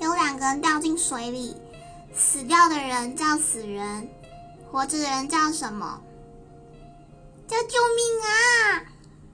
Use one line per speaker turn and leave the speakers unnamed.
有两个人掉进水里死掉的人叫死人活着的人叫什么？叫救命啊！